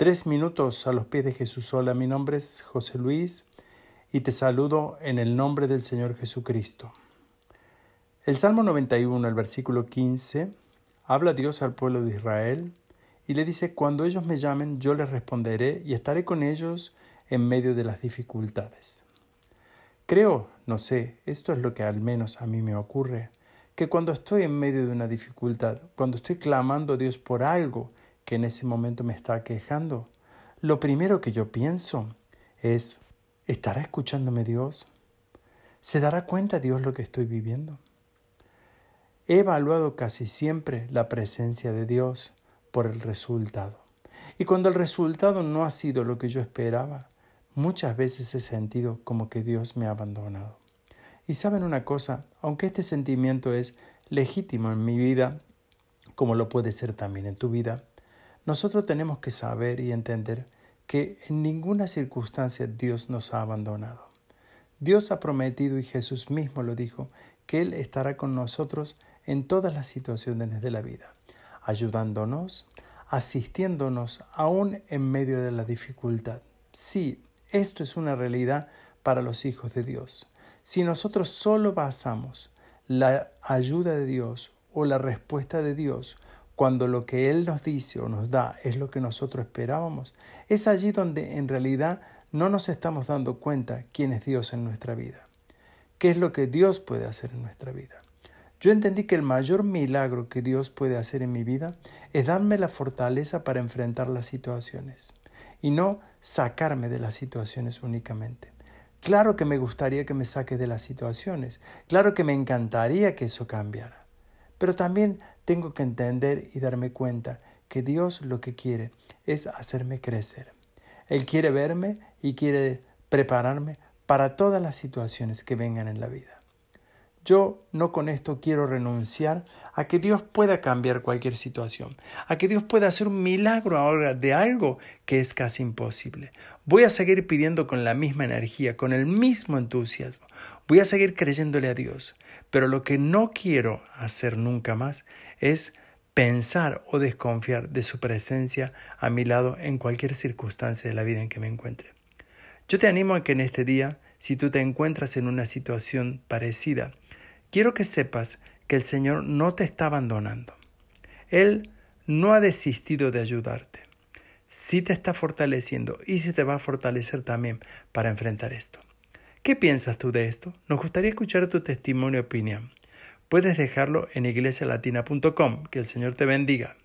Tres minutos a los pies de Jesús. Hola, mi nombre es José Luis y te saludo en el nombre del Señor Jesucristo. El Salmo 91, el versículo 15, habla Dios al pueblo de Israel y le dice, cuando ellos me llamen, yo les responderé y estaré con ellos en medio de las dificultades. Creo, no sé, esto es lo que al menos a mí me ocurre, que cuando estoy en medio de una dificultad, cuando estoy clamando a Dios por algo que en ese momento me está quejando, lo primero que yo pienso es, ¿estará escuchándome Dios? ¿Se dará cuenta Dios lo que estoy viviendo? He evaluado casi siempre la presencia de Dios por el resultado. Y cuando el resultado no ha sido lo que yo esperaba, muchas veces he sentido como que Dios me ha abandonado. Y saben una cosa, aunque este sentimiento es legítimo en mi vida, como lo puede ser también en tu vida, nosotros tenemos que saber y entender que en ninguna circunstancia Dios nos ha abandonado. Dios ha prometido y Jesús mismo lo dijo, que Él estará con nosotros en todas las situaciones de la vida, ayudándonos, asistiéndonos aún en medio de la dificultad. Sí, esto es una realidad para los hijos de Dios. Si nosotros solo basamos la ayuda de Dios o la respuesta de Dios cuando lo que Él nos dice o nos da es lo que nosotros esperábamos, es allí donde en realidad no nos estamos dando cuenta quién es Dios en nuestra vida, qué es lo que Dios puede hacer en nuestra vida. Yo entendí que el mayor milagro que Dios puede hacer en mi vida es darme la fortaleza para enfrentar las situaciones y no sacarme de las situaciones únicamente. Claro que me gustaría que me saque de las situaciones, claro que me encantaría que eso cambiara, pero también tengo que entender y darme cuenta que Dios lo que quiere es hacerme crecer. Él quiere verme y quiere prepararme para todas las situaciones que vengan en la vida. Yo no con esto quiero renunciar a que Dios pueda cambiar cualquier situación, a que Dios pueda hacer un milagro ahora de algo que es casi imposible. Voy a seguir pidiendo con la misma energía, con el mismo entusiasmo. Voy a seguir creyéndole a Dios. Pero lo que no quiero hacer nunca más es pensar o desconfiar de su presencia a mi lado en cualquier circunstancia de la vida en que me encuentre. Yo te animo a que en este día, si tú te encuentras en una situación parecida, quiero que sepas que el Señor no te está abandonando. Él no ha desistido de ayudarte. Sí te está fortaleciendo y sí te va a fortalecer también para enfrentar esto. ¿Qué piensas tú de esto? Nos gustaría escuchar tu testimonio y opinión. Puedes dejarlo en iglesialatina.com. Que el Señor te bendiga.